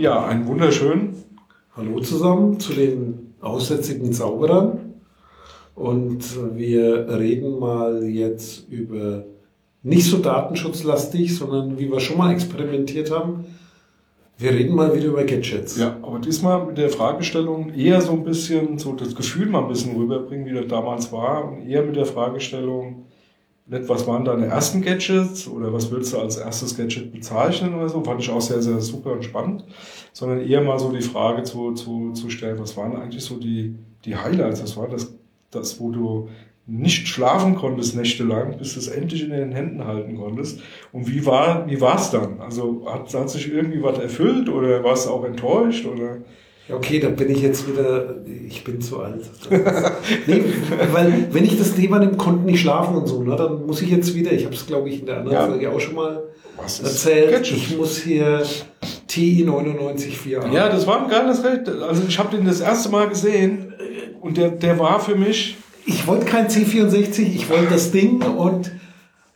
Ja, einen wunderschönen Hallo zusammen zu den aussätzigen Zauberern. Und wir reden mal jetzt über nicht so datenschutzlastig, sondern wie wir schon mal experimentiert haben. Wir reden mal wieder über Gadgets. Ja, aber diesmal mit der Fragestellung eher so ein bisschen, so das Gefühl mal ein bisschen rüberbringen, wie das damals war, und eher mit der Fragestellung, nicht was waren deine ersten Gadgets oder was würdest du als erstes Gadget bezeichnen oder so, fand ich auch sehr, sehr super und spannend, sondern eher mal so die Frage zu, zu, zu stellen, was waren eigentlich so die, die Highlights, was war das, das, wo du nicht schlafen konntest nächtelang, bis du es endlich in den Händen halten konntest. Und wie war wie war's dann? Also hat, hat sich irgendwie was erfüllt oder warst du auch enttäuscht oder? Okay, da bin ich jetzt wieder, ich bin zu alt. nee, weil wenn ich das Thema nehme, konnte nicht schlafen und so, ne, dann muss ich jetzt wieder, ich habe es glaube ich in der anderen Ja. Folge auch schon mal erzählt, Gadget? ich muss hier TI 994 haben. Ja, das war ein geiles Recht. Also ich habe den das erste Mal gesehen und der, der war für mich, Ich wollte kein C64, ich wollte das Ding und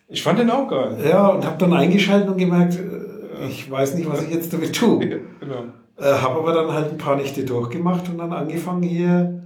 ich fand den auch geil. ja, und habe dann eingeschaltet und gemerkt, äh, ich weiß nicht, was ich jetzt damit tue. Genau. Äh, habe aber dann halt ein paar Nächte durchgemacht und dann angefangen hier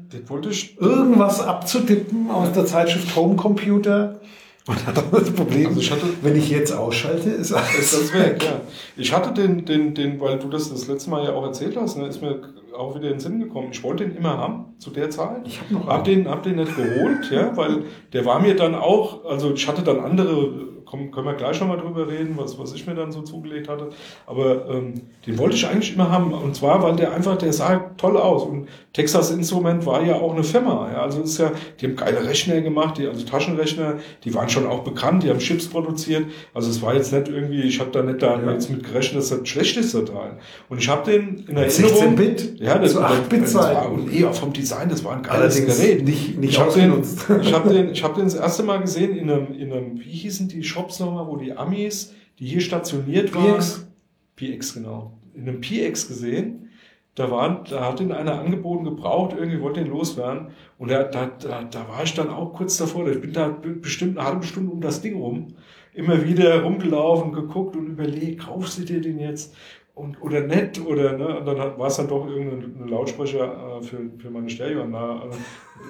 irgendwas abzutippen aus der Zeitschrift Homecomputer. Und hat dann das Problem, Also ich hatte- wenn ich jetzt ausschalte, ist Ist alles das weg, ja. Ich hatte den, den, den, weil du das das letzte Mal ja auch erzählt hast, ne, ist mir auch wieder in den Sinn gekommen. Ich wollte den immer haben, zu der Zeit. Ich hab noch Hab einen. den, hab den nicht geholt, ja, weil der war mir dann auch, also ich hatte dann andere, komm, können wir gleich nochmal drüber reden, was, was ich mir dann so zugelegt hatte. Aber ähm, den wollte ich eigentlich immer haben. Und zwar, weil der einfach, der sah toll aus. Und Texas Instrument war ja auch eine Firma. Ja. Also ist ja, die haben geile Rechner gemacht, die, also Taschenrechner, die waren schon auch bekannt, die haben Chips produziert. Also es war jetzt nicht irgendwie, ich habe da nicht da Ja. jetzt mit gerechnet, dass das schlecht ist, der Teil. Und ich habe den in Erinnerung. 16 Bit, Ja, das, das, 8 Bit das war, und eh auch vom Design, das war ein geiles Allerdings Gerät. nicht, nicht Ich habe den, ich hab den, ich hab den das erste Mal gesehen in einem, in einem, wie hießen die Shops nochmal, wo die Amis, die hier stationiert waren. PX? PX, genau. In einem PX gesehen. Da, waren, da hat ihn einer angeboten gebraucht, irgendwie wollte ihn loswerden. Und da, da, da, da war ich dann auch kurz davor. Ich bin da bestimmt eine halbe Stunde um das Ding rum. Immer wieder rumgelaufen, geguckt und überlegt, kaufst du dir den jetzt? Und, oder nett, oder, ne? Und dann war es dann doch irgendein Lautsprecher äh, für, für meine Stereoanlage.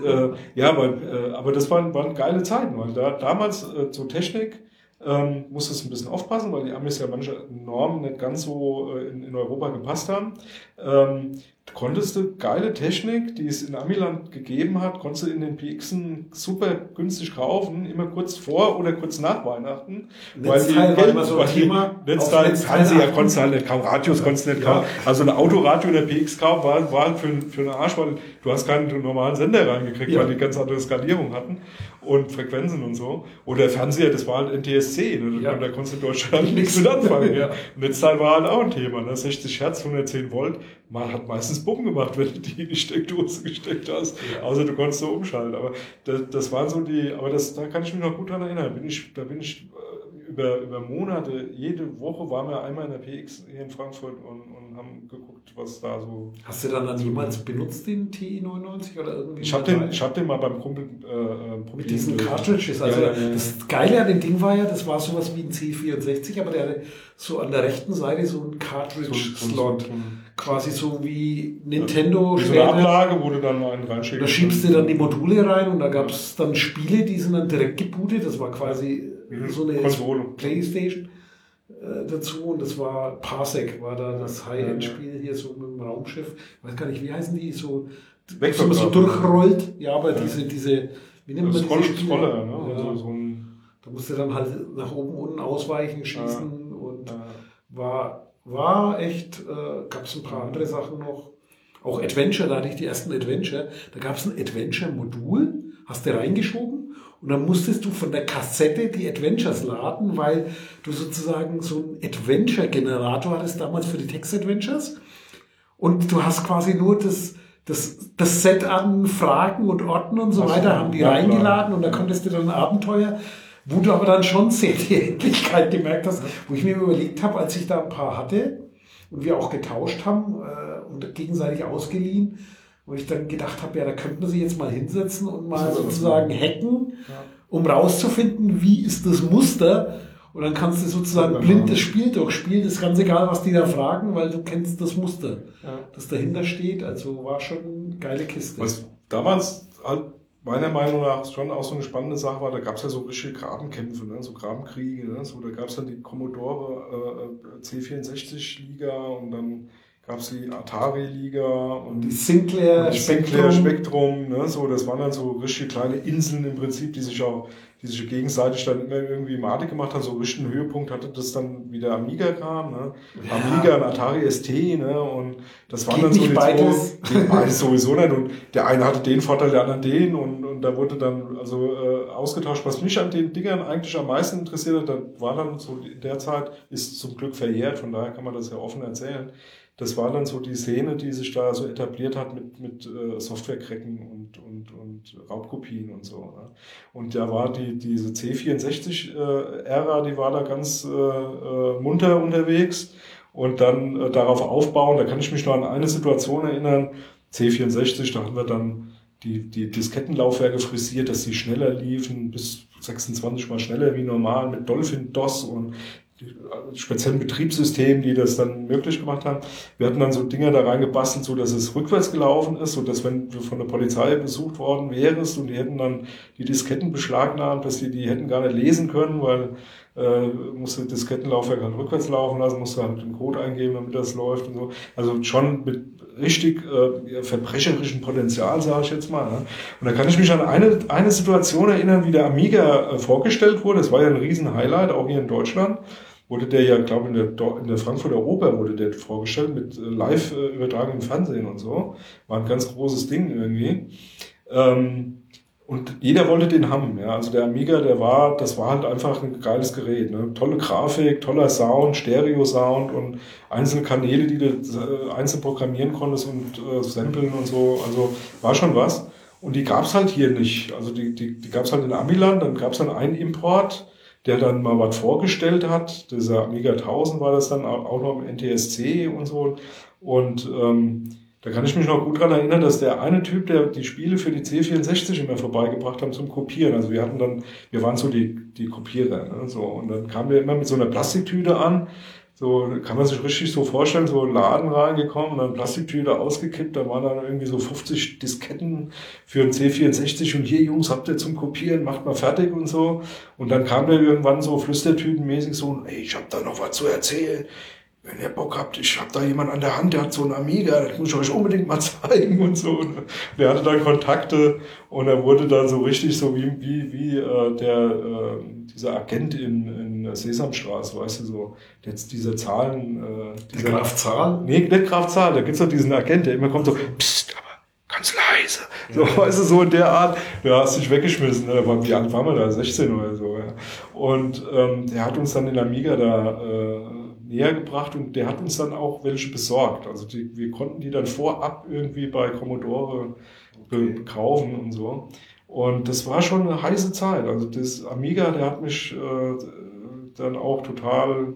Äh, ja, aber, äh, aber das waren, waren geile Zeiten, weil da, damals äh, zur Technik ähm, musstest du ein bisschen aufpassen, weil die Amis ja manche Normen nicht ganz so äh, in, in Europa gepasst haben. Ähm, konntest du geile Technik, die es in Amiland gegeben hat, konntest du in den PXen super günstig kaufen, immer kurz vor oder kurz nach Weihnachten. Netzteil war immer so ein weil die Thema. Netzteil, Fernseher achten. konntest du halt nicht kaufen, Radios konntest du nicht Ja. kaufen. Also ein Autoradio der PX kaum war, war für, für einen Arsch, weil du hast keinen normalen Sender reingekriegt, Ja. weil die ganz andere Skalierung hatten und Frequenzen und so. Oder Fernseher, das war halt NTSC, ne? Ja. da konntest du in Deutschland nichts mit anfangen. Ja. Netzteil war halt auch ein Thema, ne? 60 Hertz, 110 Volt. Man hat meistens Bumm gemacht, wenn du die in die Steckdose gesteckt hast. Ja. Außer du konntest so umschalten. Aber das, das waren so die, aber das, da kann ich mich noch gut dran erinnern. Bin ich, da bin ich äh, über, über Monate, jede Woche waren wir einmal in der PX hier in Frankfurt und, und haben geguckt, was da so. Hast du dann, dann jemals benutzt, den TI 99 oder irgendwie? Ich habe mal den, ich hab den mal beim Kumpel äh, äh, Mit diesen Cartridges. Also Ja, ja, das Geile an dem Ding war ja, das war sowas wie ein C64, aber der hatte so an der rechten Seite so einen Cartridge-Slot. Quasi so wie Nintendo Wie so eine. Ablage, wo du dann mal einen reinschickst. Da schiebst du dann die Module rein und da gab es dann Spiele, die sind dann direkt gebootet. Das war quasi Mhm. so eine Konsole. Playstation äh, dazu und das war Parsec, war da das High-End-Spiel hier so mit dem Raumschiff. Ich weiß gar nicht, wie heißen die? So, dass man so durchrollt. Ja, aber Ja. diese, diese, wie nennt man Das diese Spiele? Ne? Ja. Also so Da musste dann halt nach oben, unten ausweichen, schießen und äh, war, war echt, äh, gab es ein paar andere Sachen noch. Auch Adventure, da hatte ich die ersten Adventure. Da gab es ein Adventure-Modul, hast du reingeschoben und dann musstest du von der Kassette die Adventures laden, weil du sozusagen so einen Adventure-Generator hattest damals für die Text-Adventures. Und du hast quasi nur das, das, das Set an Fragen und Orten und so Ach weiter, haben die ja, klar. reingeladen und da konntest du dann Abenteuer, wo du aber dann schon sehr die Endlichkeit gemerkt hast, wo ich mir überlegt habe, als ich da ein paar hatte und wir auch getauscht haben äh, und gegenseitig ausgeliehen, wo ich dann gedacht habe, ja, da könnte man sich jetzt mal hinsetzen und mal sozusagen hacken, um rauszufinden, wie ist das Muster Und dann kannst du sozusagen ja, blind das Spiel durchspielen. Das ist ganz egal, was die da fragen, weil du kennst das Muster, ja. das dahinter steht. Also war schon eine geile Kiste. Was damals halt meiner Meinung nach schon auch so eine spannende Sache war, da gab es ja so richtige Grabenkämpfe, ne? so Grabenkriege. Ne? So, da gab es dann die Commodore äh, C64-Liga und dann gab es die Atari-Liga und die Sinclair, und die Sinclair Spektrum. Spektrum ne? so, das waren dann so richtige kleine Inseln im Prinzip, die sich auch die sich gegenseitig dann immer irgendwie Matik gemacht haben. So richtigen Höhepunkt hatte das dann wieder Amiga kam, ne? Ja. Amiga und Atari ST, ne? Und das waren dann so die beides. zwei, beides sowieso nicht. Und der eine hatte den Vorteil, der andere den und, und da wurde dann also äh, ausgetauscht. Was mich an den Dingern eigentlich am meisten interessiert hat, da war dann so in der Zeit, ist zum Glück verjährt, von daher kann man das ja offen erzählen das war dann so die Szene, die sich da so etabliert hat mit, mit äh, Softwarecracken und, und, und Raubkopien und so. Ne? Und da war die, diese C64-Ära, äh, die war da ganz äh, äh, munter unterwegs. Und dann äh, darauf aufbauen, da kann ich mich noch an eine Situation erinnern, C64, da haben wir dann die, die Diskettenlaufwerke frisiert, dass sie schneller liefen, bis 26 mal schneller wie normal mit Dolphin DOS und speziellen Betriebssystemen, die das dann möglich gemacht haben. Wir hatten dann so Dinge da reingebastelt, so dass es rückwärts gelaufen ist, so dass wenn du von der Polizei besucht worden wärst und die hätten dann die Disketten beschlagnahmt, dass die die hätten gar nicht lesen können, weil äh, musste Diskettenlaufwerk halt rückwärts laufen lassen, musste halt den Code eingeben, damit das läuft und so. Also schon mit richtig äh, verbrecherischen Potenzial, sage ich jetzt mal. Ne? Und da kann ich mich an eine, eine Situation erinnern, wie der Amiga äh, vorgestellt wurde. Das war ja ein riesen Highlight, auch hier in Deutschland wurde der ja, glaube ich, in der, in der Frankfurter Oper wurde der vorgestellt mit äh, live äh, übertragen im Fernsehen und so. War ein ganz großes Ding irgendwie. Ähm, und jeder wollte den haben, ja. Also der Amiga, der war, das war halt einfach ein geiles Gerät, ne? Tolle Grafik, toller Sound, Stereo-Sound und einzelne Kanäle, die du äh, einzeln programmieren konntest und äh, samplen und so. Also war schon was. Und die gab's halt hier nicht. Also die, die, die gab's halt in Amiland, dann gab's dann einen Import, der dann mal was vorgestellt hat. Dieser Amiga 1000 war das dann auch noch im NTSC und so. Und ähm, da kann ich mich noch gut dran erinnern, dass der eine Typ, der die Spiele für die C64 immer vorbeigebracht haben zum Kopieren. Also wir hatten dann, wir waren so die, die Kopierer. Ne? So, und dann kam der immer mit so einer Plastiktüte an. So kann man sich richtig so vorstellen, so ein Laden reingekommen dann Plastiktüte ausgekippt, da waren dann irgendwie so 50 Disketten für ein C64 und hier Jungs, habt ihr zum Kopieren, macht mal fertig und so. Und dann kam der irgendwann so flüstertütenmäßig so, ey, ich hab da noch was zu erzählen wenn ihr Bock habt, ich habe da jemand an der Hand, der hat so einen Amiga, das muss ich euch unbedingt mal zeigen und so. Und der hatte dann Kontakte und er wurde dann so richtig so wie, wie, wie äh, der, äh, dieser Agent in, in Sesamstraße, weißt du, so, jetzt diese Zahlen. Äh, dieser, der Graf Zahl? Nee, nicht Graf Zahl, da gibt's doch diesen Agent, der immer kommt so, psst, aber ganz leise. So, ja. weißt du, so in der Art, ja, hast dich weggeschmissen, ne? wie alt waren wir da, 16 oder so, ja. Und ähm, der hat uns dann den Amiga da äh, näher gebracht und der hat uns dann auch welche besorgt. Also die, wir konnten die dann vorab irgendwie bei Commodore okay. kaufen und so. Und das war schon eine heiße Zeit. Also das Amiga, der hat mich äh, dann auch total,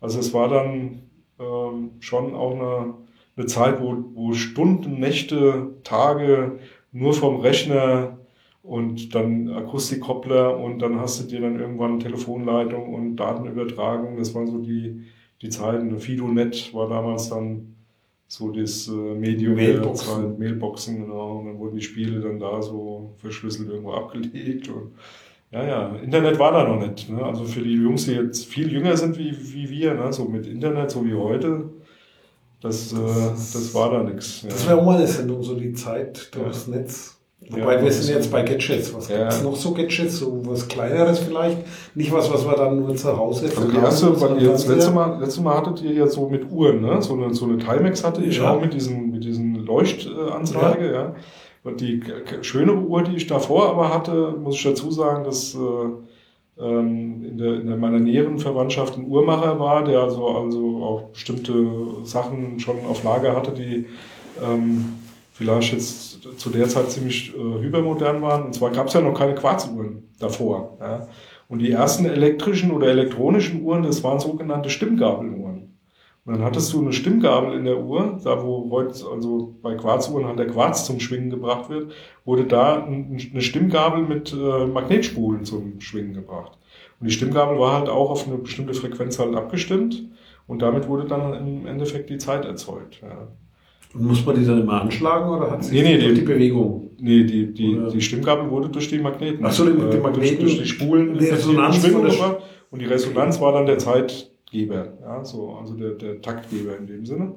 also es war dann ähm, schon auch eine, eine Zeit, wo, wo Stunden, Nächte, Tage nur vom Rechner und dann Akustikkoppler und dann hast du dir dann irgendwann Telefonleitung und Datenübertragung. Das waren so die, die Zeiten. FidoNet war damals dann so das äh, Medium Mailboxen. der Zeit, Mailboxen, genau. Und dann wurden die Spiele dann da so verschlüsselt irgendwo abgelegt. Und ja, ja, Internet war da noch nicht. Ne? Also für die Jungs, die jetzt viel jünger sind wie, wie wir, ne? so mit Internet, so wie heute, das, äh, das war da nichts. Ja. Das wäre auch mal eine Sendung, so die Zeit durchs ja. Netz. Wobei ja, wir sind jetzt bei Gadgets. Was ja. gibt's noch so Gadgets? So was Kleineres vielleicht? Nicht was, was wir dann nur zu Hause Also die erste, weil ihr das letzte Mal, letzte Mal hattet ihr ja so mit Uhren, ne? So eine, so eine Timex hatte ich ja. auch mit diesen, mit diesen Leuchtanzeige, ja. Ja. Die schönere Uhr, die ich davor aber hatte, muss ich dazu sagen, dass äh, ähm, in, der, in meiner näheren Verwandtschaft ein Uhrmacher war, der also, also auch bestimmte Sachen schon auf Lager hatte, die ähm, vielleicht jetzt zu der Zeit ziemlich äh, hypermodern waren. Und zwar gab es ja noch keine Quarzuhren davor. Ja. Und die ersten elektrischen oder elektronischen Uhren, das waren sogenannte Stimmgabeluhren. Und dann hattest du eine Stimmgabel in der Uhr, da wo heute, also bei Quarzuhren halt der Quarz zum Schwingen gebracht wird, wurde da eine Stimmgabel mit äh, Magnetspulen zum Schwingen gebracht. Und die Stimmgabel war halt auch auf eine bestimmte Frequenz halt abgestimmt. Und damit wurde dann im Endeffekt die Zeit erzeugt. Ja. Und muss man die dann immer anschlagen oder hat sie Nee, nee, durch die- die Bewegung? Nee, die, die, Oder- die Stimmgabel wurde durch die Magneten. Ach so, die- die äh, Magneten- Durch, durch die Spulen die Resonanz Schwingung gebracht. Und die Resonanz war dann der Zeitgeber. Ja, so, also der, der Taktgeber in dem Sinne.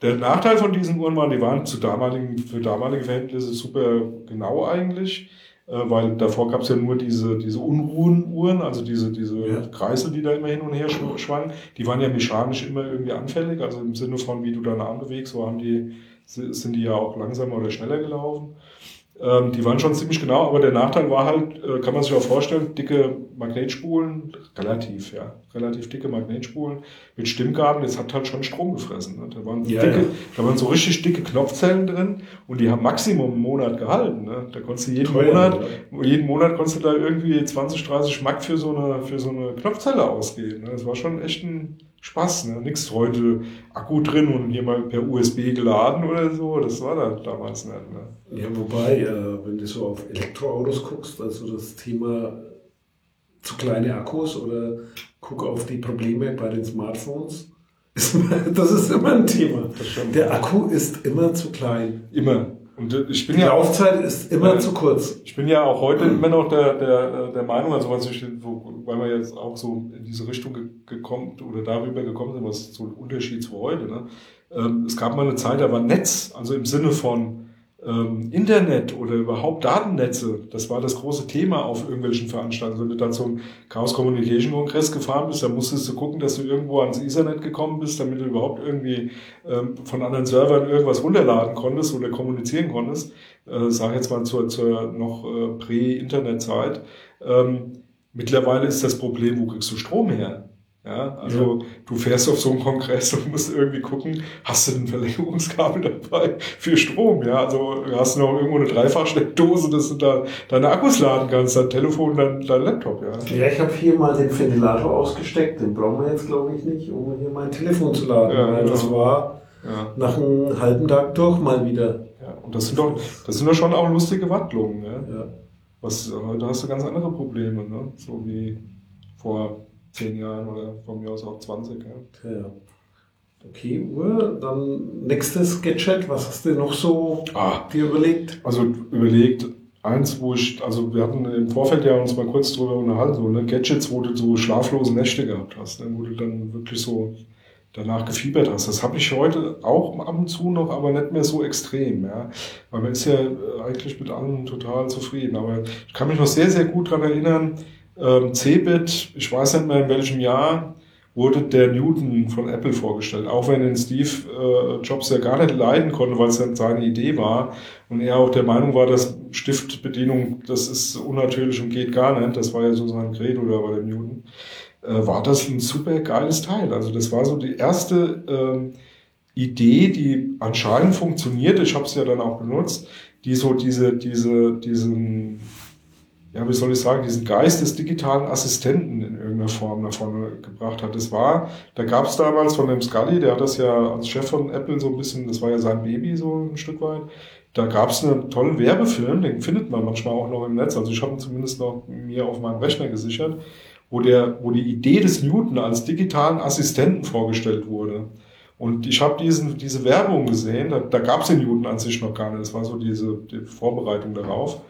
Der Nachteil von diesen Uhren war, die waren zu damaligen, für damalige Verhältnisse super genau eigentlich, äh, weil davor gab es ja nur diese, diese Unruhenuhren, also diese, diese Ja. Kreisel, die da immer hin und her schw- schwangen. Die waren ja mechanisch immer irgendwie anfällig, also im Sinne von, wie du deinen Arm bewegst, so haben die, sind die ja auch langsamer oder schneller gelaufen. Ähm, die waren schon ziemlich genau, aber der Nachteil war halt, äh, kann man sich auch vorstellen, dicke Magnetspulen, relativ, ja, relativ dicke Magnetspulen mit Stimmgabeln, das hat halt schon Strom gefressen. Ne? Da, waren Ja, dicke, ja. da waren so richtig dicke Knopfzellen drin und die haben Maximum einen Monat gehalten. Ne? Da konntest du jeden Teuer, Monat, ja. jeden Monat konntest du da irgendwie 20, 30 Mark für so eine, für so eine Knopfzelle ausgeben. Ne? Das war schon echt ein Spaß. Ne? Nix heute Akku drin und hier mal per USB geladen oder so. Das war da damals nicht. Ne? Ja, wobei, äh, wenn du so auf Elektroautos guckst, also das Thema zu kleine Akkus oder guck auf die Probleme bei den Smartphones, das ist immer ein Thema. Der Akku ist immer zu klein. Immer. Und äh, ich bin Die ja Laufzeit ist immer Ja. zu kurz. ich bin ja auch heute immer noch der, der, äh, der Meinung, also was ich, weil wir jetzt auch so in diese Richtung ge gekommen oder darüber gekommen sind, was ist so ein Unterschied zu heute. Ne? Ähm, es gab mal eine Zeit, da war Netz, also im Sinne von ähm, Internet oder überhaupt Datennetze, das war das große Thema auf irgendwelchen Veranstaltungen. Wenn du dann zum Chaos Communication Kongress gefahren bist, dann musstest du gucken, dass du irgendwo ans Ethernet gekommen bist, damit du überhaupt irgendwie ähm, von anderen Servern irgendwas runterladen konntest oder kommunizieren konntest. Äh, sag jetzt mal zur, zur noch äh, Prä-Internet-Zeit. Ähm, mittlerweile ist das Problem, wo kriegst du Strom her? Ja, also du fährst auf so einen Kongress und musst irgendwie gucken, hast du ein Verlängerungskabel dabei für Strom? Ja, also hast du noch irgendwo eine Dreifachsteckdose, dass du da deine Akkus laden kannst, dein Telefon, dein, dein Laptop, ja. Ja, ich habe hier mal den Ventilator ausgesteckt, den brauchen wir jetzt glaube ich nicht, um hier mein Telefon zu laden, Ja, weil das genau. war ja. nach einem halben Tag doch mal wieder. Ja, und das sind doch, das sind doch schon auch lustige Wandlungen, ja. Ja. Was, heute hast du ganz andere Probleme, ne? So wie vor zehn Jahren oder von mir aus auch 20, ja. Ja. Okay, Uhr. Dann nächstes Gadget. Was hast du noch so Ah, dir überlegt? Also überlegt, eins, wo ich, also wir hatten im Vorfeld ja uns mal kurz drüber unterhalten, so ne, Gadgets, wo du so schlaflose Nächte gehabt hast, ne, wo du dann wirklich so danach gefiebert hast. Das habe ich heute auch ab und zu noch, aber nicht mehr so extrem, ja. Weil man ist ja äh, eigentlich mit allem total zufrieden. Aber ich kann mich noch sehr, sehr gut daran erinnern, ähm, Cebit, ich weiß nicht mehr in welchem Jahr, wurde der Newton von Apple vorgestellt. Auch wenn den Steve äh, Jobs ja gar nicht leiden konnte, weil es ja seine Idee war und er auch der Meinung war, dass Stiftbedienung, das ist unnatürlich und geht gar nicht. Das war ja so sein Credo da bei dem Newton. Äh, war das ein super geiles Teil. Also das war so die erste ähm, Idee, die anscheinend funktioniert. Ich habe es ja dann auch benutzt, die so diese, diese, diesen ja, wie soll ich sagen, diesen Geist des digitalen Assistenten in irgendeiner Form nach vorne gebracht hat. Das war, da gab es damals von dem Scully, der hat das ja als Chef von Apple so ein bisschen, das war ja sein Baby so ein Stück weit. Da gab es einen tollen Werbefilm, den findet man manchmal auch noch im Netz. Also ich habe ihn zumindest noch mir auf meinem Rechner gesichert, wo der, wo die Idee des Newton als digitalen Assistenten vorgestellt wurde. Und ich habe diese Werbung gesehen, da, da gab es den Newton an sich noch gar nicht. Das war so diese die Vorbereitung darauf.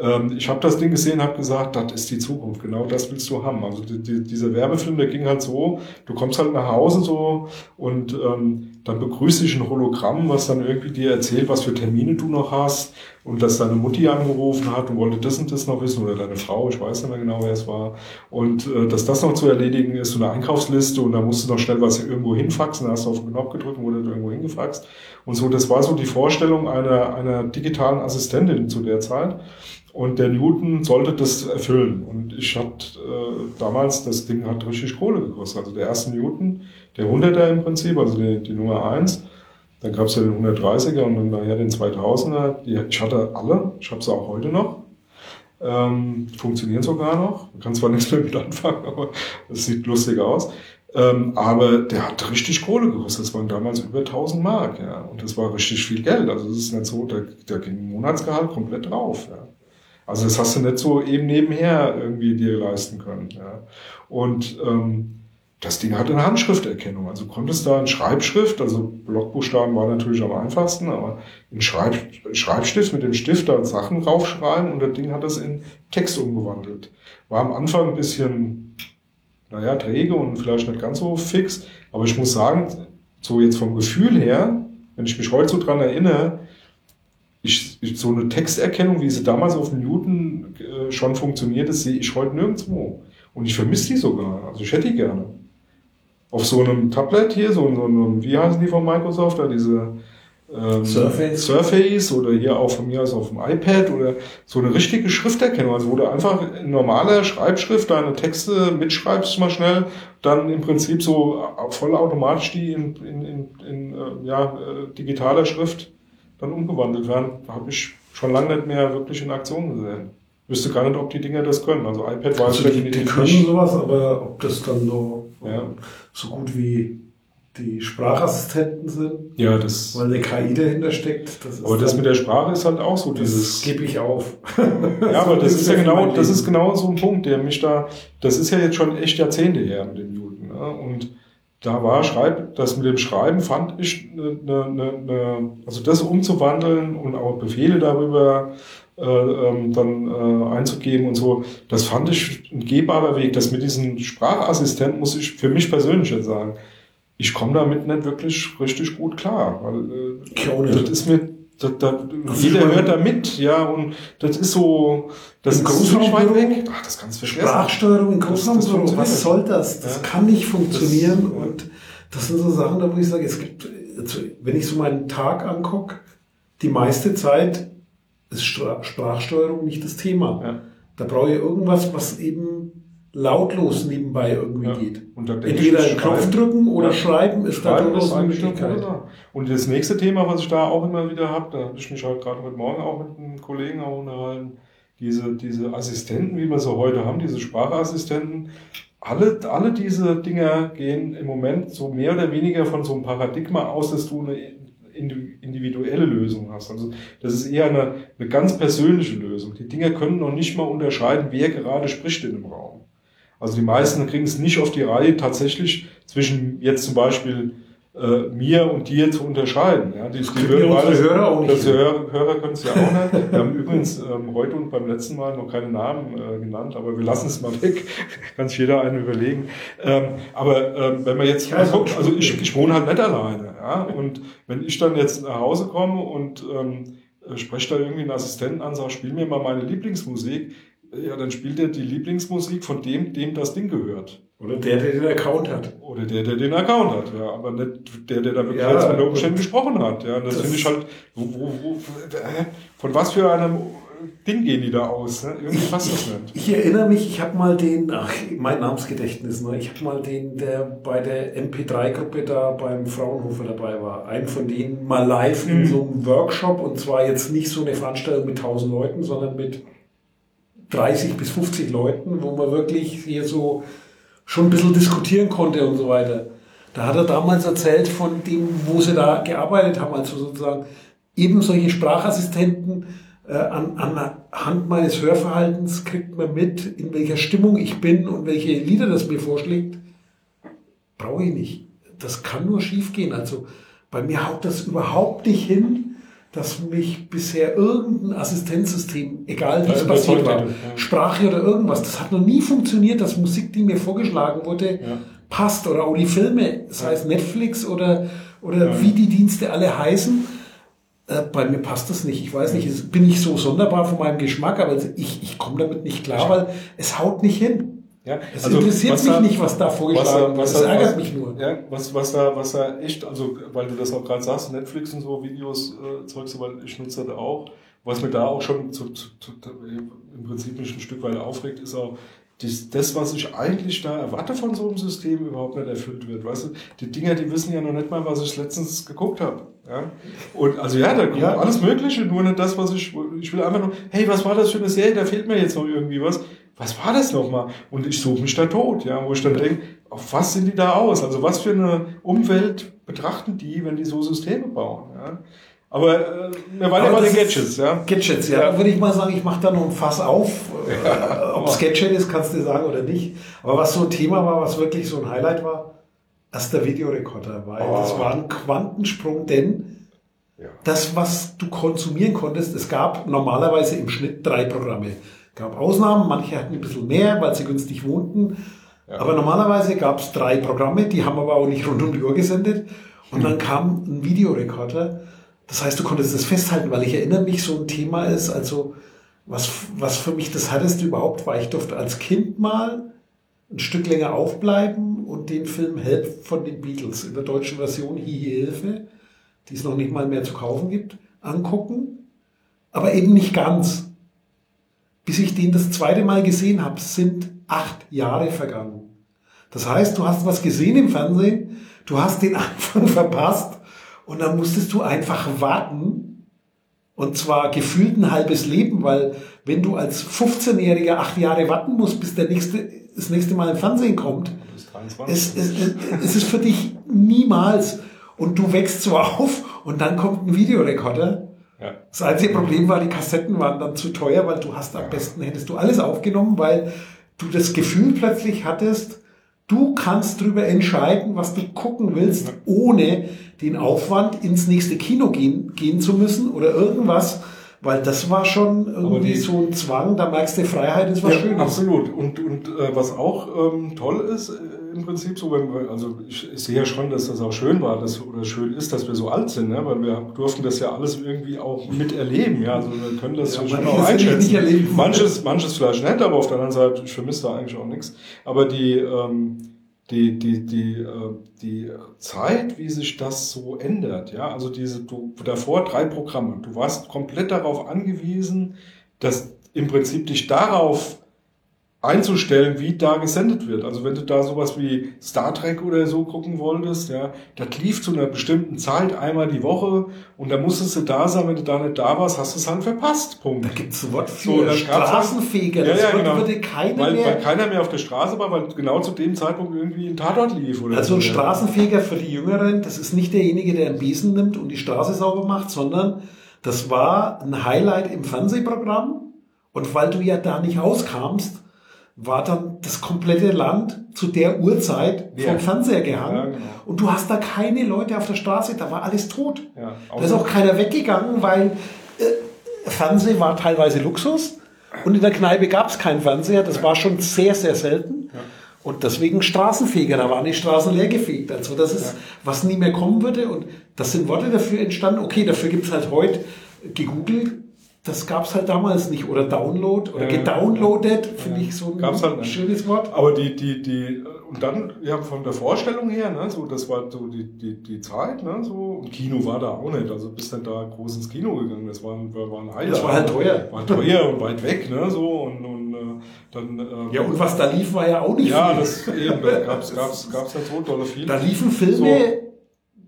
Ähm, ich habe das Ding gesehen, habe gesagt, das ist die Zukunft, genau das willst du haben. Also die, die, dieser Werbefilm, der ging halt so, du kommst halt nach Hause so und ähm, dann begrüßt dich ein Hologramm, was dann irgendwie dir erzählt, was für Termine du noch hast und dass deine Mutti angerufen hat und wollte das und das noch wissen oder deine Frau, ich weiß nicht mehr genau, wer es war und äh, dass das noch zu erledigen ist, so eine Einkaufsliste und da musst du noch schnell was irgendwo hinfaxen, da hast du auf den Knopf gedrückt und wurde irgendwo hingefaxt und so, das war so die Vorstellung einer, einer digitalen Assistentin zu der Zeit und der Newton sollte das erfüllen. Und ich hatte äh, damals, das Ding hat richtig Kohle gekostet. Also der erste Newton, der 100er im Prinzip, also die, die Nummer 1. Dann gab es ja den 130er und dann nachher den 2000er. Die, ich hatte alle, ich habe sie auch heute noch. Ähm, funktionieren sogar noch. Man kann zwar nichts mehr mit anfangen, aber es sieht lustig aus. Ähm, aber der hat richtig Kohle gekostet. Das waren damals über 1000 Mark. Ja. Und das war richtig viel Geld. Also das ist nicht so, da, da ging ein Monatsgehalt komplett drauf. Ja. Also das hast du nicht so eben nebenher irgendwie dir leisten können. Ja. Und ähm, das Ding hat eine Handschrifterkennung. Also konntest da in Schreibschrift, also Blockbuchstaben war natürlich am einfachsten, aber in Schreib, Schreibstift mit dem Stift da Sachen raufschreiben und das Ding hat das in Text umgewandelt. War am Anfang ein bisschen, naja, träge und vielleicht nicht ganz so fix, aber ich muss sagen, so jetzt vom Gefühl her, wenn ich mich heute so dran erinnere, ich, ich, so eine Texterkennung, wie sie damals auf Newton äh, schon funktioniert, das sehe ich heute nirgendwo. Und ich vermisse die sogar. Also ich hätte die gerne. Auf so einem Tablet hier, so, so einem, wie heißen die von Microsoft, da diese ähm, Surface. Surface oder hier auch von mir aus auf dem iPad oder so eine richtige Schrifterkennung, also wo du einfach in normaler Schreibschrift deine Texte mitschreibst mal schnell, dann im Prinzip so vollautomatisch die in, in, in, in äh, ja, äh, digitaler Schrift dann umgewandelt werden. Habe ich schon lange nicht mehr wirklich in Aktion gesehen. Wüsste gar nicht, ob die Dinger das können. Also iPad war also die, die können sowas, aber ob das dann so, ja. so gut wie die Sprachassistenten sind. Ja, das. Weil eine KI dahinter steckt. Das aber das mit der Sprache ist halt auch so dieses. gebe ich auf. ja, aber das ist ja genau, das ist genau so ein Punkt, der mich da, das ist ja jetzt schon echt Jahrzehnte her mit dem Newton. Ne? Und da war Schreib, das mit dem Schreiben fand ich, eine, eine, eine, also das umzuwandeln und auch Befehle darüber äh, ähm, dann äh, einzugeben und so, das fand ich ein gehbarer Weg. Das mit diesem Sprachassistent muss ich für mich persönlich jetzt sagen ich komme damit nicht wirklich richtig gut klar. Weil, äh, das ist mir, das, das, jeder hört da mit, ja, und das ist so, das Im ist ziemlich weit weg. Ach, das kannst du vergessen. Sprachsteuerung in Großraumbüro, was soll das? Das ja. kann nicht funktionieren das, und das sind so Sachen, da wo ich sage, es gibt, wenn ich so meinen Tag angucke, die meiste Zeit ist Sprachsteuerung nicht das Thema. Ja. Da brauche ich irgendwas, was eben lautlos nebenbei irgendwie ja. geht. Entweder einen Knopf drücken oder ja. schreiben ist schreiben da durchaus eine Möglichkeit. Und das nächste Thema, was ich da auch immer wieder habe, da habe ich mich halt gerade heute Morgen auch mit einem Kollegen auch unterhalten, diese, diese Assistenten, wie wir sie heute haben, diese Sprachassistenten, alle, alle diese Dinger gehen im Moment so mehr oder weniger von so einem Paradigma aus, dass du eine individuelle Lösung hast. Also das ist eher eine, eine ganz persönliche Lösung. Die Dinger können noch nicht mal unterscheiden, wer gerade spricht in dem Raum. Also die meisten kriegen es nicht auf die Reihe, tatsächlich zwischen jetzt zum Beispiel äh, mir und dir zu unterscheiden. Ja, die, die hören beide, Hörer auch nicht. Das Hörer, Hörer können es ja auch nicht. Wir haben übrigens ähm, heute und beim letzten Mal noch keine Namen äh, genannt, aber wir lassen es mal weg. Kann sich jeder einen überlegen. Ähm, aber ähm, wenn man jetzt mal guckt, also ich, ich wohne halt nicht alleine. Ja, und wenn ich dann jetzt nach Hause komme und ähm, äh, spreche da irgendwie einen Assistenten an, sage, spiel mir mal meine Lieblingsmusik, ja, dann spielt er die Lieblingsmusik von dem, dem das Ding gehört. Oder der, der den Account hat. Oder der, der den Account hat, ja. Aber nicht der, der da wirklich ja, jetzt unter Umständen gesprochen hat. Ja, das, das finde ich halt, wo, wo, wo, von was für einem Ding gehen die da aus? Ne? Irgendwie passt das nicht. Ich erinnere mich, ich habe mal den, ach, mein Namensgedächtnis, ne? ich habe mal den, der bei der MP3-Gruppe da beim Fraunhofer dabei war, einen von denen mal live in mhm. so einem Workshop und zwar jetzt nicht so eine Veranstaltung mit 1000 Leuten, sondern mit 30 bis 50 Leuten, wo man wirklich hier so schon ein bisschen diskutieren konnte und so weiter. Da hat er damals erzählt von dem, wo sie da gearbeitet haben, also sozusagen eben solche Sprachassistenten äh, an, anhand meines Hörverhaltens kriegt man mit, in welcher Stimmung ich bin und welche Lieder das mir vorschlägt. Brauche ich nicht. Das kann nur schiefgehen. Also bei mir haut das überhaupt nicht hin, dass mich bisher irgendein Assistenzsystem, egal wie es passiert war, ja. Sprache oder irgendwas, das hat noch nie funktioniert, dass Musik, die mir vorgeschlagen wurde, ja. passt oder auch die Filme, sei es Netflix oder, oder ja. wie die Dienste alle heißen. Äh, bei mir passt das nicht. Ich weiß nicht, bin ich so sonderbar von meinem Geschmack, aber ich, ich komme damit nicht klar, weil es haut nicht hin. Ja, es also interessiert mich da, nicht, was da vorgeschlagen wird. Das ärgert was, mich nur. Ja, was, was da, was da echt, also, weil du das auch gerade sagst, Netflix und so Videos, äh, Zeugs, weil ich nutze das auch. Was mir da auch schon zu, zu, zu, im Prinzip mich ein Stück weit aufregt, ist auch, das, das, was ich eigentlich da erwarte von so einem System, überhaupt nicht erfüllt wird. Weißt du, die Dinger, die wissen ja noch nicht mal, was ich letztens geguckt habe. Ja? Und also ja, da kommt ja. alles Mögliche, nur nicht das, was ich. Ich will einfach nur, hey, was war das für eine Serie? Da fehlt mir jetzt noch irgendwie was was war das nochmal? Und ich suche mich da tot, ja, wo ich dann denke, auf was sind die da aus? Also was für eine Umwelt betrachten die, wenn die so Systeme bauen? Ja? Aber äh, wir waren ja bei den ist- Gadgets, ja. Gadgets, ja. Da würde ich mal sagen, ich mache da noch ein Fass auf. Äh, Ob es Gadget ist, kannst du sagen oder nicht. Aber was so ein Thema war, was wirklich so ein Highlight war, erster Videorekorder, weil Oh. das war ein Quantensprung, denn Ja. das, was du konsumieren konntest, es gab normalerweise im Schnitt drei Programme. Es gab Ausnahmen, manche hatten ein bisschen mehr, weil sie günstig wohnten. Ja. Aber normalerweise gab es drei Programme, die haben aber auch nicht rund um die Uhr gesendet. Und dann kam ein Videorekorder. Das heißt, du konntest das festhalten, weil ich erinnere mich, so ein Thema ist, also was, was für mich das härteste überhaupt war, ich durfte als Kind mal ein Stück länger aufbleiben und den Film Help von den Beatles in der deutschen Version Hihi Hilfe, die es noch nicht mal mehr zu kaufen gibt, angucken. Aber eben nicht ganz. Bis ich den das zweite Mal gesehen habe, sind acht Jahre vergangen. Das heißt, du hast was gesehen im Fernsehen, du hast den Anfang verpasst und dann musstest du einfach warten. Und zwar gefühlt ein halbes Leben, weil wenn du als 15-Jähriger acht Jahre warten musst, bis der nächste, das nächste Mal im Fernsehen kommt, Bis 23. es, es, es, es ist für dich niemals. Und du wächst so auf und dann kommt ein Videorekorder. Ja. Das einzige Problem war, die Kassetten waren dann zu teuer, weil du hast am besten hättest du alles aufgenommen, weil du das Gefühl plötzlich hattest, du kannst drüber entscheiden, was du gucken willst, ohne den Aufwand ins nächste Kino gehen, gehen zu müssen oder irgendwas, weil das war schon irgendwie die- so ein Zwang, da merkst du, Freiheit ist was ja, Schönes. absolut. Und, und äh, was auch ähm, toll ist, äh, im Prinzip so, wenn wir, also ich, ich sehe ja schon, dass das auch schön war, dass, oder schön ist, dass wir so alt sind, ne? weil wir durften das ja alles irgendwie auch miterleben. Ja? Also wir können das Ja, ja, schon manches auch einschätzen. Manches, manches vielleicht nicht, aber auf der anderen Seite, ich vermisse da eigentlich auch nichts. Aber die, ähm, die, die, die, äh, die Zeit, wie sich das so ändert, ja, also diese, du, davor drei Programme, du warst komplett darauf angewiesen, dass im Prinzip dich darauf einzustellen, wie da gesendet wird. Also wenn du da sowas wie Star Trek oder so gucken wolltest, ja, das lief zu einer bestimmten Zeit einmal die Woche und da musstest du da sein, wenn du da nicht da warst, hast du es halt verpasst. Punkt. Da gibt's ein Wort für So, dann gab's Straßenfeger. Ja, Das ja, genau. würde keiner Weil, mehr weil keiner mehr auf der Straße war, weil genau zu dem Zeitpunkt irgendwie ein Tatort lief. Oder Also ein so. Straßenfeger für die Jüngeren, das ist nicht derjenige, der einen Besen nimmt und die Straße sauber macht, sondern das war ein Highlight im Fernsehprogramm. Und weil du ja da nicht auskamst, war dann das komplette Land zu der Uhrzeit Ja. vom Fernseher gehangen. Ja, genau. Und du hast da keine Leute auf der Straße, da war alles tot. Ja, Da ist auch keiner weggegangen, weil äh, Fernsehen war teilweise Luxus und in der Kneipe gab es keinen Fernseher. Das war schon sehr, sehr selten. Und deswegen Straßenfeger, da waren die Straßen leer gefegt. Also das ist, was nie mehr kommen würde. Und das sind Worte dafür entstanden. Okay, dafür gibt's halt heute gegoogelt. Das gab's halt damals nicht. Oder Download oder Ja, gedownloadet, finde ich so ein halt schönes Wort. Aber die, die, die, und dann, ja, von der Vorstellung her, ne, so, das war so die, die, die Zeit, ne, so, und Kino war da auch nicht, also bist dann da groß ins Kino gegangen, das war war ein Highlight. Das war halt teuer. War teuer und weit weg, ne, so, und, und äh, dann, äh, Ja, und was da lief, war ja auch nicht ja, viel. das eben, da gab's, gab's, gab's nicht so tolle Filme. Da liefen Filme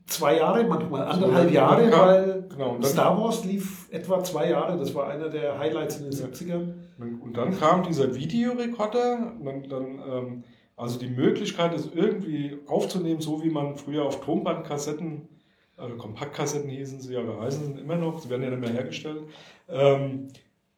zwei Jahre, manchmal anderthalb So, Jahre, weil genau, Star Wars lief etwa zwei Jahre. Das war einer der Highlights in den 70ern. Und dann kam dieser Videorekorder, dann, dann ähm, also die Möglichkeit, es irgendwie aufzunehmen, so wie man früher auf Tonbandkassetten, äh, Kompaktkassetten hießen sie ja, oder heißen sie immer noch, sie werden ja nicht mehr hergestellt, ähm,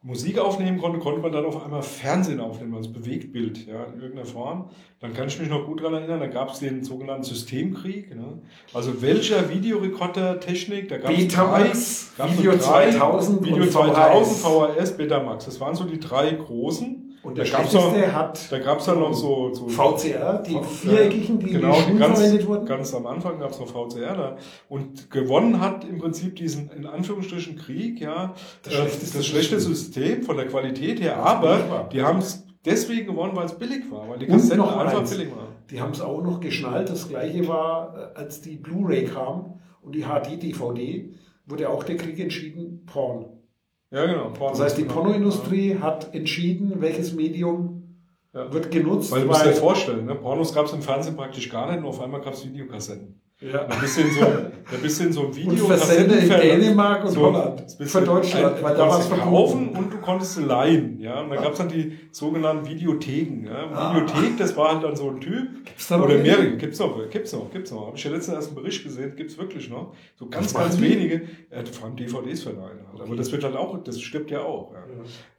Musik aufnehmen konnte, konnte man dann auf einmal Fernsehen aufnehmen, also Bewegtbild, ja, in irgendeiner Form. Dann kann ich mich noch gut daran erinnern, da gab es den sogenannten Systemkrieg. Ne? Also welcher Videorekorder-Technik, da gab es Betamax, gab's Video drei, 2000 Video und 2000, VHS. VHS, Betamax. Das waren so die drei großen. Und der da schlechteste hat da gab's dann noch so, so VCR, die Ja, viereckigen, die genau, in ganz, verwendet wurden. ganz am Anfang gab es noch VCR da. Und gewonnen hat im Prinzip diesen, in Anführungsstrichen, Krieg, ja, Das äh, schlechteste das schlechte System von der Qualität her, aber die haben es deswegen gewonnen, weil es billig war, weil die Kassetten noch einfach billig waren. Die haben es auch noch geschnallt. Das gleiche war, äh, als die Blu-ray kam und die HD-DVD, wurde auch der Krieg entschieden, Porn. Ja, genau. Porno, Das heißt, die genau. Pornoindustrie hat entschieden, welches Medium Ja. wird genutzt. Weil du musst dir vorstellen, ne? Pornos gab es im Fernsehen praktisch gar nicht, nur auf einmal gab es Videokassetten. Ja. Ein bisschen so, ein bisschen so ein Video. Und Versender in Dänemark und so, Holland. Für Deutschland, ein, weil da was kaufen und du konntest sie leihen. Ja, und dann ah. gab's dann die sogenannten Videotheken. Ja. Ah. Videothek, das war halt dann so ein Typ. Gibt's da oder mehrere. Gibt's noch, gibt's noch, gibt's noch. Habe ich ja letztens erst einen Bericht gesehen, gibt's wirklich noch. So ganz, ganz wenige. Ja, vor allem DVDs verleihen halt. Aber das wird halt auch, das stirbt ja auch. Ja.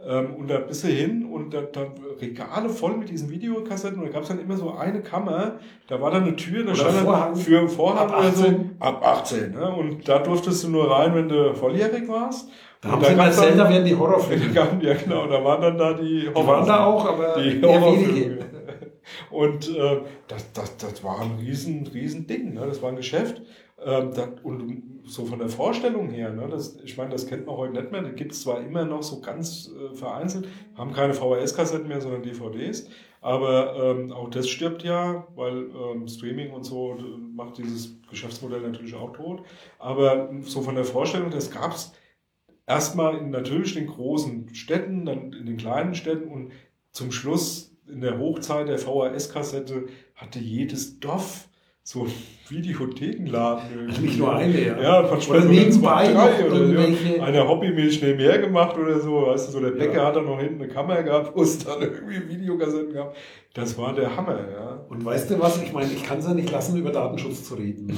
ja. Ähm, und da bist du hin und da, da Regale voll mit diesen Videokassetten und da gab's dann immer so eine Kammer, da war dann eine Tür, da stand dann für Vorhang oder so ab 18. Ne? Und da durftest du nur rein, wenn du volljährig warst. Da haben sie mal Zelda werden die Horrorfilme. Ja, genau, da waren dann da die Horrorfilme. Die waren da auch, aber die wenige. Und äh, das, das, das war ein riesen, riesen Ding. Ne? Das war ein Geschäft. Ähm, das, und so von der Vorstellung her, ne, das, ich meine, das kennt man heute nicht mehr. Da gibt es zwar immer noch so ganz äh, vereinzelt, haben keine VHS-Kassetten mehr, sondern DVDs. Aber ähm, auch das stirbt ja, weil ähm, Streaming und so macht dieses Geschäftsmodell natürlich auch tot. Aber so von der Vorstellung, das gab es erstmal in natürlich den großen Städten, dann in den kleinen Städten und zum Schluss in der Hochzeit der VHS-Kassette hatte jedes Dorf so ein Videothekenladen. Irgendwie. Nicht nur eine, ja. Ja, manchmal oder nebenbei zwei, drei oder ja. Eine Hobbymilch nebenher gemacht oder so. Weißt du, so der Bäcker ja. hat dann noch hinten eine Kamera gehabt, wo es dann irgendwie Videokassetten gab. Das war der Hammer, ja. Und weißt du was? Ich meine, ich kann es ja nicht lassen, über Datenschutz zu reden. Ne?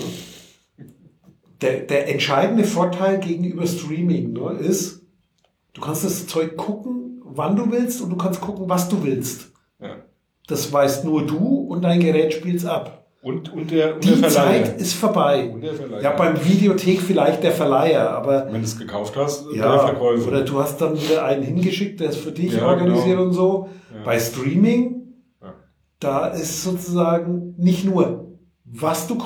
der, der entscheidende Vorteil gegenüber Streaming ne, ist, du kannst das Zeug gucken, wann du willst und du kannst gucken, was du willst. Ja. Das weißt nur du und dein Gerät spielt's ab. Und, und der, und Die der Zeit ist vorbei. Und der Verleiher. Ja, beim Videothek vielleicht der Verleiher, aber. Wenn du es gekauft hast, ja, der Verkäufer. Oder du hast dann wieder einen hingeschickt, der es für dich ja, organisiert genau. und so. Ja. Bei Streaming, ja. da ist sozusagen nicht nur, was du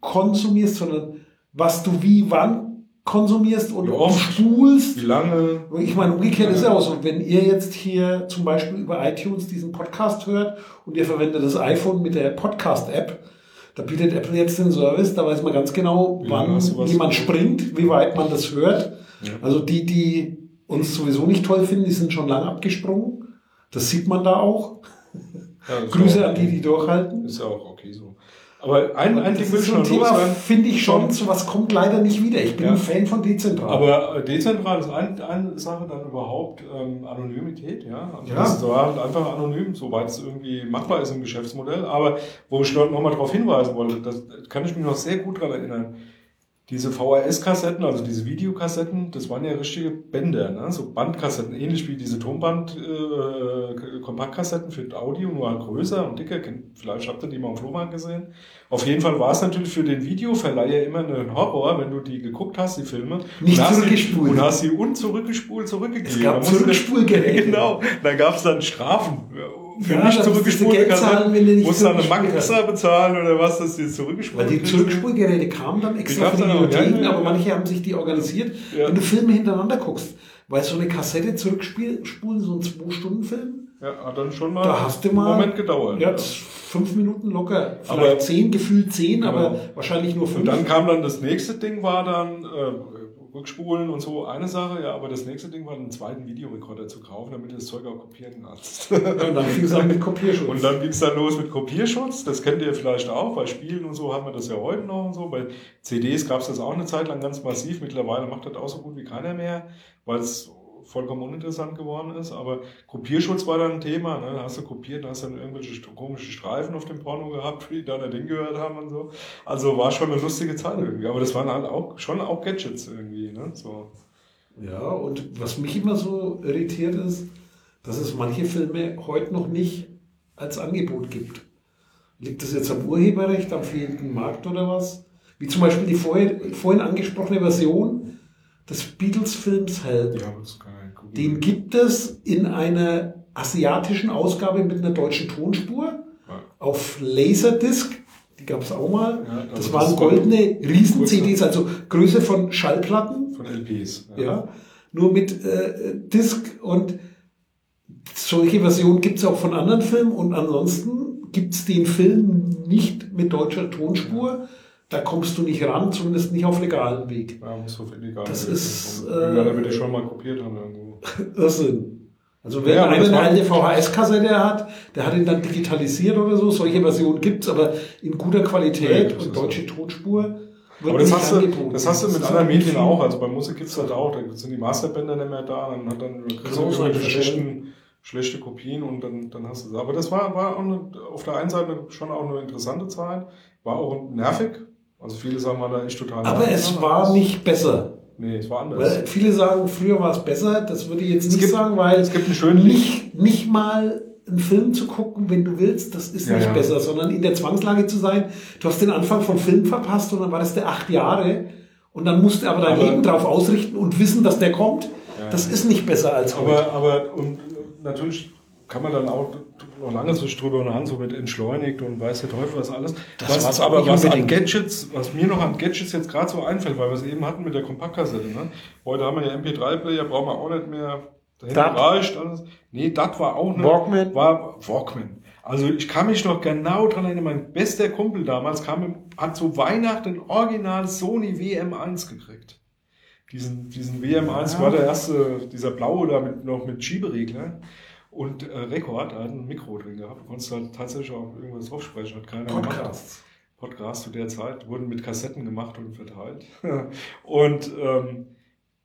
konsumierst, sondern was du wie wann konsumierst und spulst. Wie lange? Ich meine, umgekehrt ist ja auch so, wenn ihr jetzt hier zum Beispiel über iTunes diesen Podcast hört und ihr verwendet das iPhone mit der Podcast-App, da bietet Apple jetzt den Service, da weiß man ganz genau, wie wann jemand springt, wie weit man das hört. Ja. Also die, die uns sowieso nicht toll finden, die sind schon lang abgesprungen. Das sieht man da auch. Ja, Grüße an die, die durchhalten. Ist ja auch okay so. Aber ein, ein Ding will noch Thema finde ich schon, sowas kommt leider nicht wieder. Ich bin ja. ein Fan von dezentral. Aber äh, dezentral ist ein, eine Sache dann überhaupt ähm, Anonymität, ja. Also ja. Das war halt einfach anonym, soweit es irgendwie machbar ist im Geschäftsmodell. Aber wo ich noch mal darauf hinweisen wollte, das kann ich mich noch sehr gut daran erinnern diese VHS-Kassetten, also diese Videokassetten, das waren ja richtige Bänder, ne? so Bandkassetten, ähnlich wie diese Tonband-Kompaktkassetten äh, für Audio, nur halt größer und dicker. Vielleicht habt ihr die mal im Flohmarkt gesehen. Auf jeden Fall war es natürlich für den Videoverleiher immer ein Horror, wenn du die geguckt hast, die Filme. Nicht und zurückgespult. Sie, und hast sie unzurückgespult zurückgegeben. Es gab Zurückspulgeräte. Genau, da gab es dann Strafen für ja, nicht zurückgespulte Kassetten, musst du dann eine Maxa bezahlen oder was, dass die zurückgespult Weil die Zurückspulgeräte kamen dann extra für die Bibliotheken, ja, aber manche haben sich die organisiert. Wenn du Filme hintereinander guckst, weil so eine Kassette zurückspulen, so ein Zwei-Stunden-Film, ja, hat dann schon mal da hast du mal, einen Moment gedauert. Ja, fünf Minuten locker. Vielleicht aber, zehn, gefühlt zehn, genau. aber wahrscheinlich nur fünf. Und dann kam dann das nächste Ding, war dann, äh, Rückspulen und so eine Sache, ja, aber das nächste Ding war, einen zweiten Videorekorder zu kaufen, damit du das Zeug auch kopieren kannst. und dann fing es an mit Kopierschutz. Und dann ging es dann los mit Kopierschutz, das kennt ihr vielleicht auch, bei Spielen und so haben wir das ja heute noch und so. Bei CDs gab es das auch eine Zeit lang ganz massiv, mittlerweile macht das auch so gut wie keiner mehr, weil es vollkommen uninteressant geworden ist. Aber Kopierschutz war dann ein Thema. Ne? Da hast du kopiert, hast dann irgendwelche komischen Streifen auf dem Porno gehabt, die da ein Ding gehört haben und so. Also war schon eine lustige Zeit irgendwie. Aber das waren halt auch schon auch Gadgets irgendwie. Ne? So. Ja, und was mich immer so irritiert ist, dass es manche Filme heute noch nicht als Angebot gibt. Liegt das jetzt am Urheberrecht, am fehlenden Markt oder was? Wie zum Beispiel die vorher, vorhin angesprochene Version des Beatles-Films Help. Ja, das kann den gibt es in einer asiatischen Ausgabe mit einer deutschen Tonspur ja. auf Laserdisc. Die gab es auch mal. Ja, das, das waren goldene Riesen-CDs, also Größe von Schallplatten. Von LPs. Ja. ja nur mit äh, Disc und solche Versionen gibt es auch von anderen Filmen und ansonsten gibt es den Film nicht mit deutscher Tonspur. Da kommst du nicht ran, zumindest nicht auf legalen Weg. Ja, muss auf illegalen Das Weg. ist. Äh, ja, damit ich schon mal kopiert haben irgendwo. Irrsinn. Also wenn Ja, das eine alte VHS-Kassette hat, der hat ihn dann digitalisiert oder so. Solche Versionen gibt's, aber in guter Qualität das und deutsche Tonspur. wird Aber das nicht hast, du, das hast du mit Das anderen Medien viel- auch. Also bei Musik gibt's das auch. Da sind die Masterbänder nicht mehr da. Dann hat dann so schlechten, schlechte Kopien und dann, dann hast du es. Aber das war, war auch eine, auf der einen Seite schon auch eine interessante Zeit. War auch nervig. Also viele sagen, war da echt total Aber es war nicht besser. Nee, es war anders. Weil viele sagen, früher war es besser. Das würde ich jetzt Es nicht gibt- sagen, weil es gibt einen schönen nicht, nicht mal einen Film zu gucken, wenn du willst, das ist Ja, nicht ja. besser, sondern in der Zwangslage zu sein. Du hast den Anfang vom Film verpasst und dann war das der acht Jahre und dann musst du aber dein Aber- Leben drauf ausrichten und wissen, dass der kommt. Das ist nicht besser als heute. Aber, aber und natürlich kann man dann auch noch lange so drüber Hand so mit entschleunigt und weiß der Teufel was alles. Das was, war's aber nicht was an. Gadgets, was mir noch an Gadgets jetzt gerade so einfällt, weil wir es eben hatten mit der Kompaktkassette. Ne? Heute haben wir ja MP3-Player, brauchen wir auch nicht mehr. Dahin Dat? reicht alles. Nee, das war auch eine, Walkman? War Walkman. Also ich kann mich noch genau dran erinnern, mein bester Kumpel damals kam, hat zu Weihnachten original Sony WM1 gekriegt. Diesen, diesen WM1 Ja. war der erste, dieser blaue da mit, noch mit Schieberegler und äh, Rekord, hat ein Mikro drin gehabt. Du konntest halt tatsächlich auch irgendwas draufsprechen, hat keiner gemacht. Podcasts. Podcasts zu der Zeit wurden mit Kassetten gemacht und verteilt. und ähm,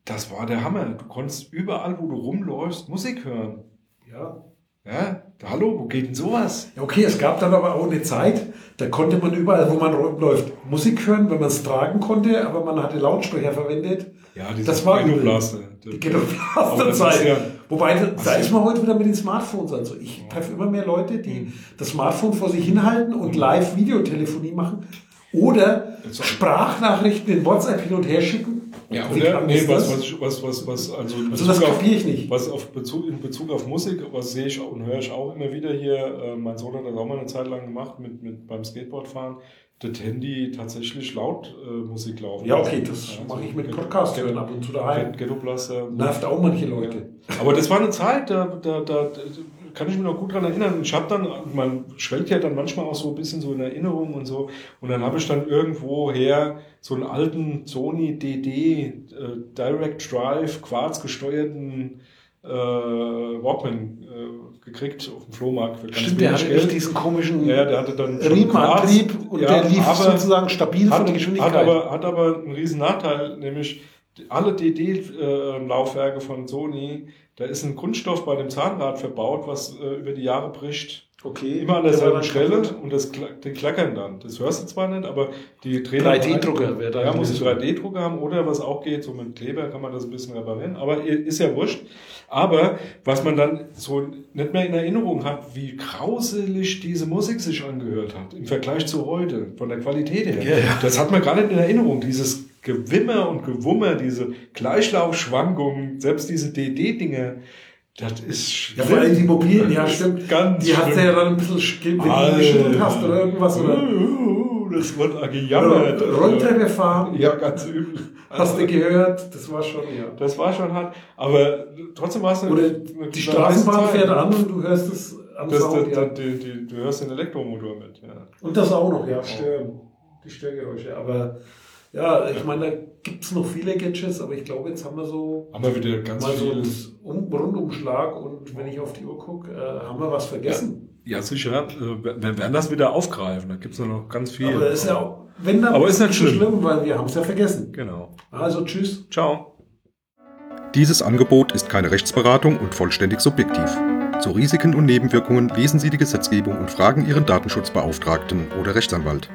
das war der Hammer. Du konntest überall, wo du rumläufst, Musik hören. Ja. Ja, hallo, wo geht denn sowas? Ja, okay, es gab dann aber auch eine Zeit, da konnte man überall, wo man rumläuft, Musik hören, wenn man es tragen konnte, aber man hatte Lautsprecher verwendet. Ja, diese Das war übel. Blaster. Die Ghetto-Blaster-Zeit. Wobei, ist ja- man heute wieder mit den Smartphones an. So, ich treffe immer mehr Leute, die das Smartphone vor sich hinhalten und live Videotelefonie machen oder Sprachnachrichten in WhatsApp hin und her schicken. Ja, oder? Nee, was, was, ich- was, was, was, also, in Also das Bezug auf- kapiere ich nicht. Was auf Bezug, in Bezug auf Musik, was sehe ich und höre ich auch immer wieder hier, äh, mein Sohn hat das auch mal eine Zeit lang gemacht mit, mit beim Skateboardfahren, das Handy tatsächlich laut äh, Musik laufen. Ja, okay, das Ja, mache ich mit Podcast hören ab und zu daheim. Ghetto Blaster. Nervt auch manche Leute. Aber das war eine Zeit, da, da, da, kann ich mich noch gut dran erinnern. Ich habe dann, man schwelgt ja dann manchmal auch so ein bisschen so in Erinnerung und so. Und dann habe ich dann irgendwo her so einen alten Sony DD äh, Direct Drive Quarz gesteuerten äh, Walkman gekriegt auf dem Flohmarkt für ganz Stimmt, der hatte Geld. diesen komischen Ja, der hatte dann Riemenantrieb und Ja, der lief sozusagen stabil von hat, der Geschwindigkeit. Hat aber, hat aber einen riesen Nachteil, nämlich alle DD-Laufwerke von Sony, da ist ein Kunststoff bei dem Zahnrad verbaut, was äh, über die Jahre bricht. Okay, Immer an derselben Stelle und das die klackern dann. Das hörst du zwar nicht, aber die drehen 3D-Drucker wäre da Ja, muss ich gewesen. 3D-Drucker haben oder was auch geht, so mit Kleber kann man das ein bisschen reparieren, aber ist ja wurscht. Aber was man dann so nicht mehr in Erinnerung hat, wie grauselig diese Musik sich angehört hat im Vergleich zu heute, von der Qualität her. Ja, ja. Das hat man gar nicht in Erinnerung. Dieses Gewimmer und Gewummer, diese Gleichlaufschwankungen, selbst diese DD-Dinge, das ist Ja, vor allem die mobilen, ja stimmt. Ganz die schlimm. ja dann ein bisschen, geschüttelt hast oder irgendwas. Oder, Das wird auch gejammert. oder Rolltreppe fahren, Ja, ganz übel. hast du gehört, das war schon, ja. Das war schon hart. Aber trotzdem war es eine, Oder die Straßenbahn fährt an und du hörst es am Das, Sound, das, ja. die, die, du hörst den Elektromotor mit. Ja. Und das auch noch, ja, stören. Die Störgeräusche. Aber ja, ich meine, da gibt es noch viele Gadgets, aber ich glaube, jetzt haben wir so Haben wir wieder ganz mal so einen um Rundumschlag und wenn ich auf die Uhr gucke, äh, haben wir was vergessen. Ja, sicher. äh, Wir werden das wieder aufgreifen. Da gibt es noch ganz viel. Aber ist ja auch, wenn dann Aber ist nicht so schlimm. weil wir haben es ja vergessen. Genau. Also tschüss. Ciao. Dieses Angebot ist keine Rechtsberatung und vollständig subjektiv. Zu Risiken und Nebenwirkungen lesen Sie die Gesetzgebung und fragen Ihren Datenschutzbeauftragten oder Rechtsanwalt.